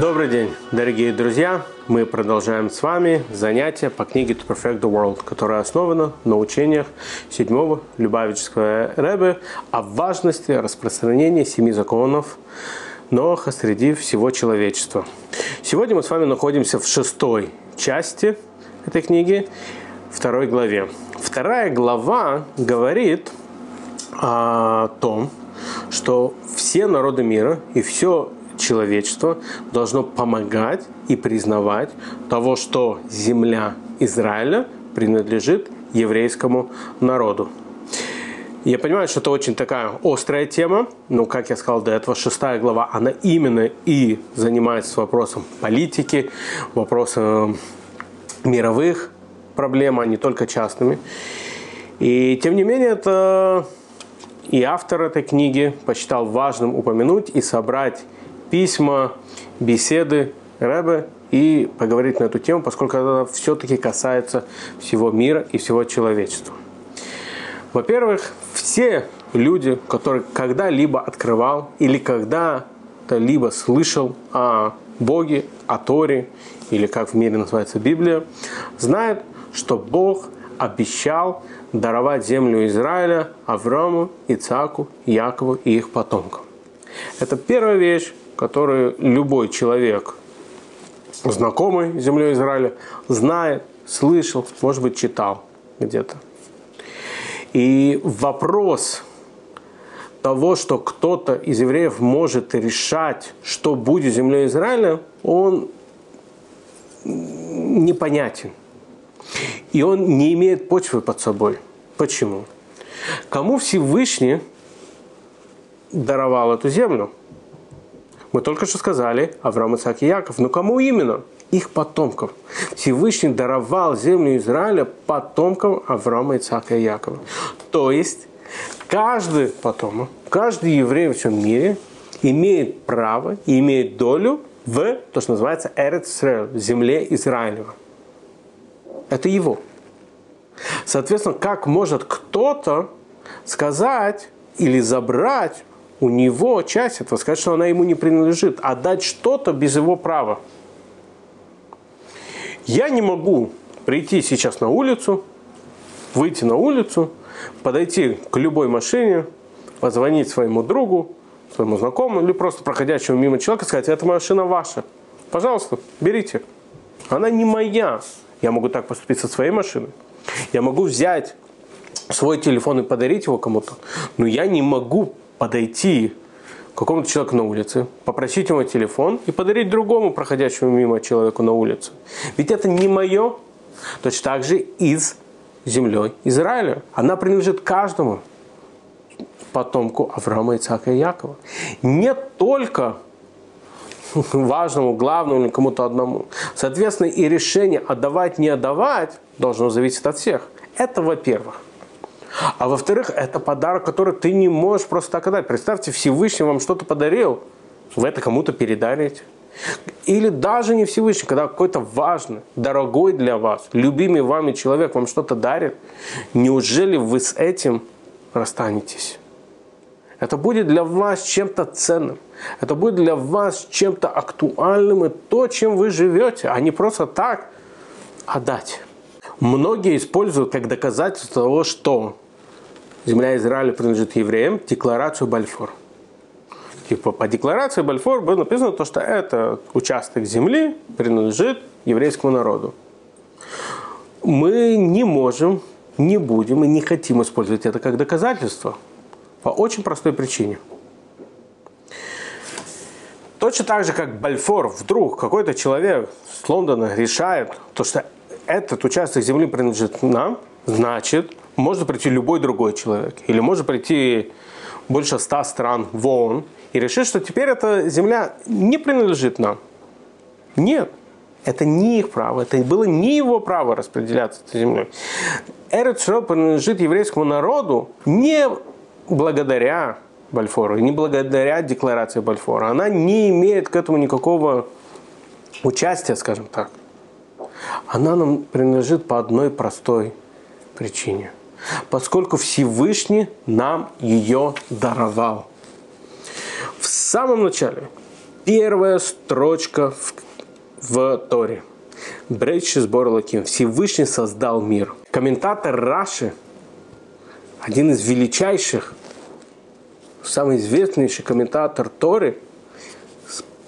Добрый день, дорогие друзья! Мы продолжаем с вами занятия по книге To Perfect the World, которая основана на учениях седьмого Любавического Рэбе о важности распространения семи законов Ноаха среди всего человечества. Сегодня мы с вами находимся в шестой части этой книги, второй главе. Вторая глава говорит о том, что все народы мира и все человечество должно помогать и признавать того, что земля Израиля принадлежит еврейскому народу. Я понимаю, что это очень такая острая тема, но, как я сказал до этого, шестая глава, она именно и занимается вопросом политики, вопросом мировых проблем, а не только частными. И тем не менее, это и автор этой книги посчитал важным упомянуть и собрать письма, беседы Рэбе и поговорить на эту тему, поскольку это все-таки касается всего мира и всего человечества. Во-первых, все люди, которые когда-либо открывал или когда-то либо слышал о Боге, о Торе, или как в мире называется Библия, знают, что Бог обещал даровать землю Израиля Аврааму, Ицаку, Якову и их потомкам. Это первая вещь, которую любой человек, знакомый землей Израиля, знает, слышал, может быть, читал где-то. И вопрос того, что кто-то из евреев может решать, что будет землей Израиля, он непонятен. И он не имеет почвы под собой. Почему? Кому Всевышний даровал эту землю? Мы только что сказали Авраам, Исаак и Яков. Но кому именно? Их потомков. Всевышний даровал землю Израиля потомкам Авраама, Исаака и Якова. То есть каждый потомок, каждый еврей во всем мире имеет право и имеет долю в то, что называется Эрец земле Израилева. Это его. Соответственно, как может кто-то сказать или забрать у него часть этого, сказать, что она ему не принадлежит, а дать что-то без его права. Я не могу прийти сейчас на улицу, выйти на улицу, подойти к любой машине, позвонить своему другу, своему знакомому или просто проходящему мимо человека сказать, эта машина ваша. Пожалуйста, берите. Она не моя. Я могу так поступить со своей машиной. Я могу взять свой телефон и подарить его кому-то, но я не могу подойти к какому-то человеку на улице, попросить его телефон и подарить другому проходящему мимо человеку на улице. Ведь это не мое. Точно так же из землей Израиля. Она принадлежит каждому потомку Авраама, Ицака и Якова. Не только важному, главному или кому-то одному. Соответственно, и решение отдавать, не отдавать должно зависеть от всех. Это во-первых. А во-вторых, это подарок, который ты не можешь просто так отдать. Представьте, Всевышний вам что-то подарил, вы это кому-то передарите. Или даже не Всевышний, когда какой-то важный, дорогой для вас, любимый вами человек вам что-то дарит, неужели вы с этим расстанетесь? Это будет для вас чем-то ценным. Это будет для вас чем-то актуальным и то, чем вы живете, а не просто так отдать. Многие используют как доказательство того, что земля Израиля принадлежит евреям, декларацию Бальфор. Типа по декларации Бальфор было написано то, что этот участок земли принадлежит еврейскому народу. Мы не можем, не будем и не хотим использовать это как доказательство – по очень простой причине. Точно так же, как Бальфор, вдруг какой-то человек с Лондона решает, то, что этот участок земли принадлежит нам, значит, может прийти любой другой человек. Или может прийти больше ста стран в ООН и решить, что теперь эта земля не принадлежит нам. Нет. Это не их право, это было не его право распределяться этой землей. Эрет принадлежит еврейскому народу не благодаря Бальфору, не благодаря декларации Бальфора. Она не имеет к этому никакого участия, скажем так. Она нам принадлежит по одной простой причине. Поскольку Всевышний нам ее даровал. В самом начале, Первая строчка в, в Торе. Брейчи сбор Лаким. Всевышний создал мир. Комментатор Раши, один из величайших, самый известнейший комментатор Торы,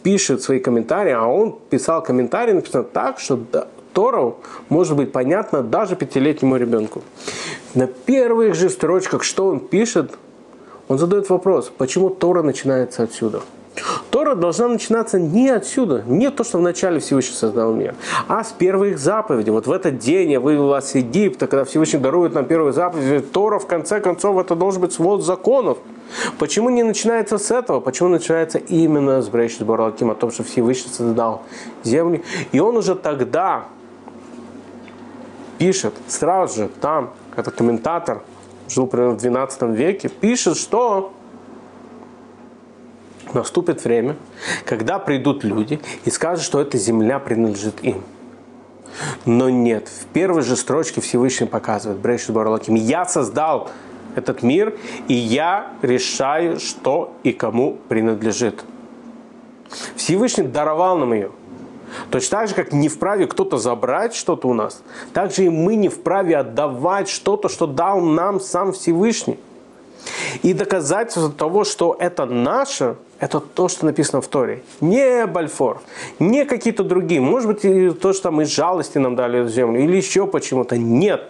пишет свои комментарии, а он писал комментарии, написано так, что Тору может быть понятно даже пятилетнему ребенку. На первых же строчках, что он пишет, он задает вопрос, почему Тора начинается отсюда. Тора должна начинаться не отсюда, не то, что вначале Всевышний создал мир, а с первых заповедей. Вот в этот день я вывел вас из Египта, когда Всевышний дарует нам первые заповеди. Тора, в конце концов, это должен быть свод законов. Почему не начинается с этого? Почему начинается именно с Брейшит Баралаким, о том, что Всевышний создал землю? И он уже тогда пишет, сразу же там, этот комментатор, жил примерно в 12 веке, пишет, что наступит время, когда придут люди и скажут, что эта земля принадлежит им. Но нет, в первой же строчке Всевышний показывает, Брейшит Барлаким, я создал этот мир, и я решаю, что и кому принадлежит. Всевышний даровал нам ее. Точно так же, как не вправе кто-то забрать что-то у нас, так же и мы не вправе отдавать что-то, что дал нам сам Всевышний. И доказательство того, что это наше, это то, что написано в Торе. Не Бальфор, не какие-то другие. Может быть, то, что из жалости нам дали эту землю, или еще почему-то. Нет.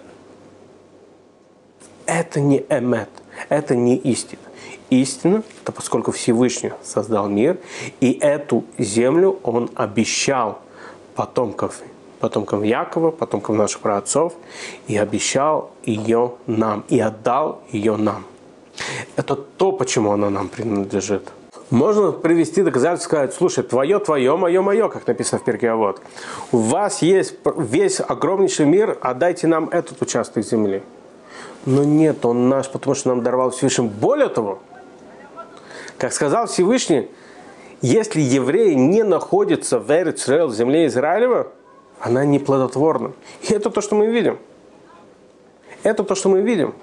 Это не эмет, это не истина. Истина, это поскольку Всевышний создал мир, и эту землю он обещал потомков, потомкам Якова, потомкам наших праотцов, и обещал ее нам, и отдал ее нам. Это то, почему она нам принадлежит. Можно привести доказательство, сказать, слушай, твое, твое, мое, мое, как написано в перке вот. У вас есть весь огромнейший мир, отдайте нам этот участок земли. Но нет, он наш, потому что нам даровал Всевышний. Более того, как сказал Всевышний, если евреи не находятся в Эрицрел, в земле Израилева, она не плодотворна. И это то, что мы видим. Это то, что мы видим.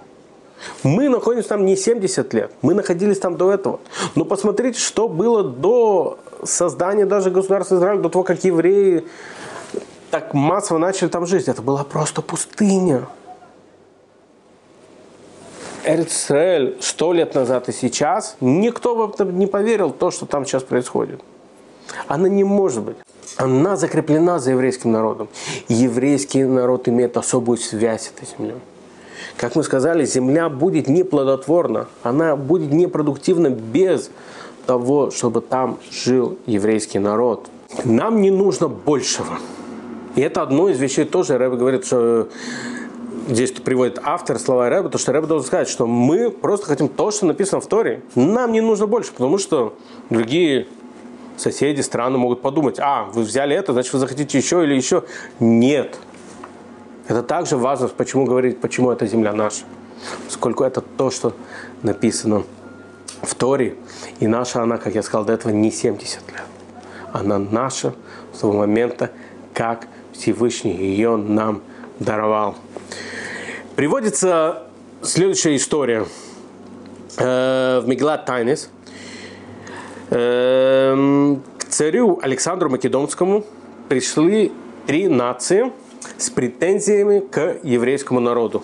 Мы находимся там не 70 лет, мы находились там до этого. Но посмотрите, что было до создания даже государства Израиль, до того, как евреи так массово начали там жить. Это была просто пустыня. Эрцрель сто лет назад и сейчас, никто бы не поверил то, что там сейчас происходит. Она не может быть. Она закреплена за еврейским народом. Еврейский народ имеет особую связь с этой землей. Как мы сказали, земля будет неплодотворна, она будет непродуктивна без того, чтобы там жил еврейский народ. Нам не нужно большего. И это одно из вещей тоже, Рэбе говорит, что здесь приводит автор слова Рэба, то что Рэба должен сказать, что мы просто хотим то, что написано в Торе. Нам не нужно больше, потому что другие соседи, страны могут подумать, а, вы взяли это, значит, вы захотите еще или еще. Нет. Это также важно, почему говорить, почему эта земля наша. Поскольку это то, что написано в Торе. И наша она, как я сказал до этого, не 70 лет. Она наша с того момента, как Всевышний ее нам даровал. Приводится следующая история э, в Меглат Тайнес. Э, к царю Александру Македонскому пришли три нации – с претензиями к еврейскому народу.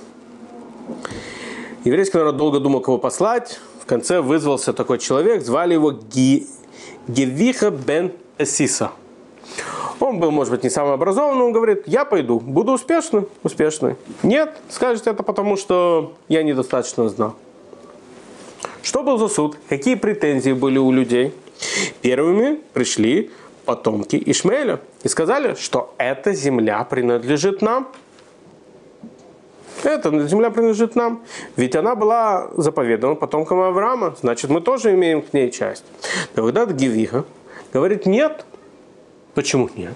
Еврейский народ долго думал, кого послать. В конце вызвался такой человек, звали его Ги... Гевиха бен Эсиса. Он был, может быть, не самый образованный, он говорит, я пойду, буду успешным, успешный. Нет, скажет это потому, что я недостаточно знал. Что был за суд? Какие претензии были у людей? Первыми пришли потомки Ишмаэля и сказали, что эта земля принадлежит нам. Эта земля принадлежит нам. Ведь она была заповедана потомкам Авраама. Значит, мы тоже имеем к ней часть. Тогда Гевиха говорит, нет. Почему нет?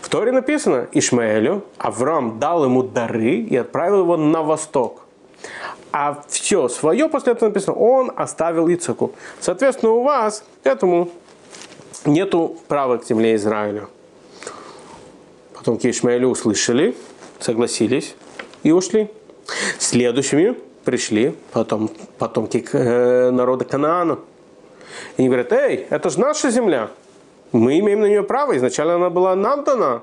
В Торе написано, Ишмаэлю Авраам дал ему дары и отправил его на восток. А все свое после этого написано, он оставил Ицаку. Соответственно, у вас к этому нету права к земле Израиля. Потомки Ишмаэля услышали, согласились и ушли. Следующими пришли потом, потомки э, народа Канаана. И они говорят, эй, это же наша земля. Мы имеем на нее право. Изначально она была нам дана.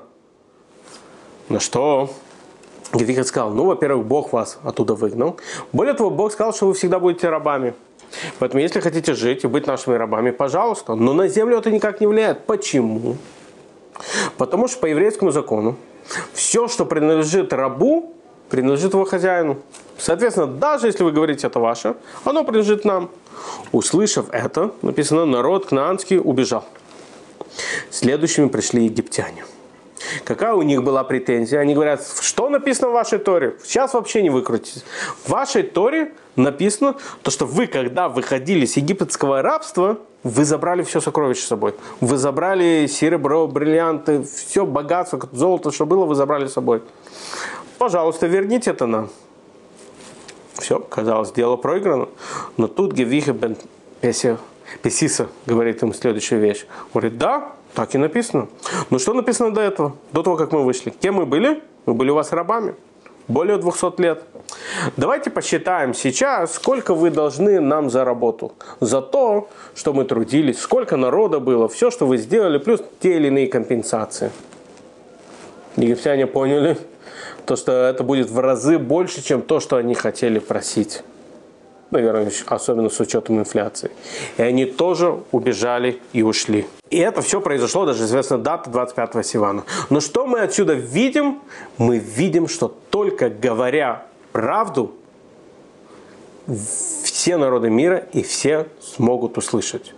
На что Гевихот сказал, ну, во-первых, Бог вас оттуда выгнал. Более того, Бог сказал, что вы всегда будете рабами. Поэтому, если хотите жить и быть нашими рабами, пожалуйста. Но на землю это никак не влияет. Почему? Потому что по еврейскому закону все, что принадлежит рабу, принадлежит его хозяину. Соответственно, даже если вы говорите это ваше, оно принадлежит нам. Услышав это, написано, народ кнаанский убежал. Следующими пришли египтяне. Какая у них была претензия? Они говорят, что написано в вашей Торе? Сейчас вообще не выкрутитесь. В вашей Торе написано, то, что вы, когда выходили с египетского рабства, вы забрали все сокровища с собой. Вы забрали серебро, бриллианты, все богатство, золото, что было, вы забрали с собой. Пожалуйста, верните это нам. Все, казалось, дело проиграно. Но тут Гевиха бен Песиса говорит ему следующую вещь. Говорит, да, так и написано. Но что написано до этого? До того, как мы вышли. Кем мы были? Мы были у вас рабами. Более 200 лет. Давайте посчитаем сейчас, сколько вы должны нам за работу. За то, что мы трудились, сколько народа было, все, что вы сделали, плюс те или иные компенсации. Египтяне поняли, то, что это будет в разы больше, чем то, что они хотели просить наверное, особенно с учетом инфляции. И они тоже убежали и ушли. И это все произошло, даже известна дата 25 Сивана. Но что мы отсюда видим? Мы видим, что только говоря правду, все народы мира и все смогут услышать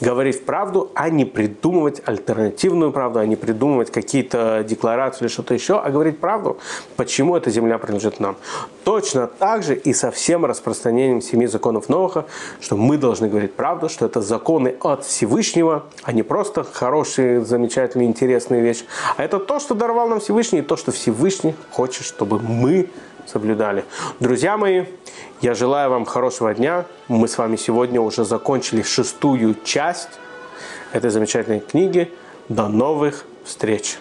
говорить правду, а не придумывать альтернативную правду, а не придумывать какие-то декларации или что-то еще, а говорить правду, почему эта земля принадлежит нам. Точно так же и со всем распространением семи законов Ноха, что мы должны говорить правду, что это законы от Всевышнего, а не просто хорошие, замечательные, интересные вещи, а это то, что даровал нам Всевышний, и то, что Всевышний хочет, чтобы мы соблюдали. Друзья мои, я желаю вам хорошего дня. Мы с вами сегодня уже закончили шестую часть этой замечательной книги. До новых встреч!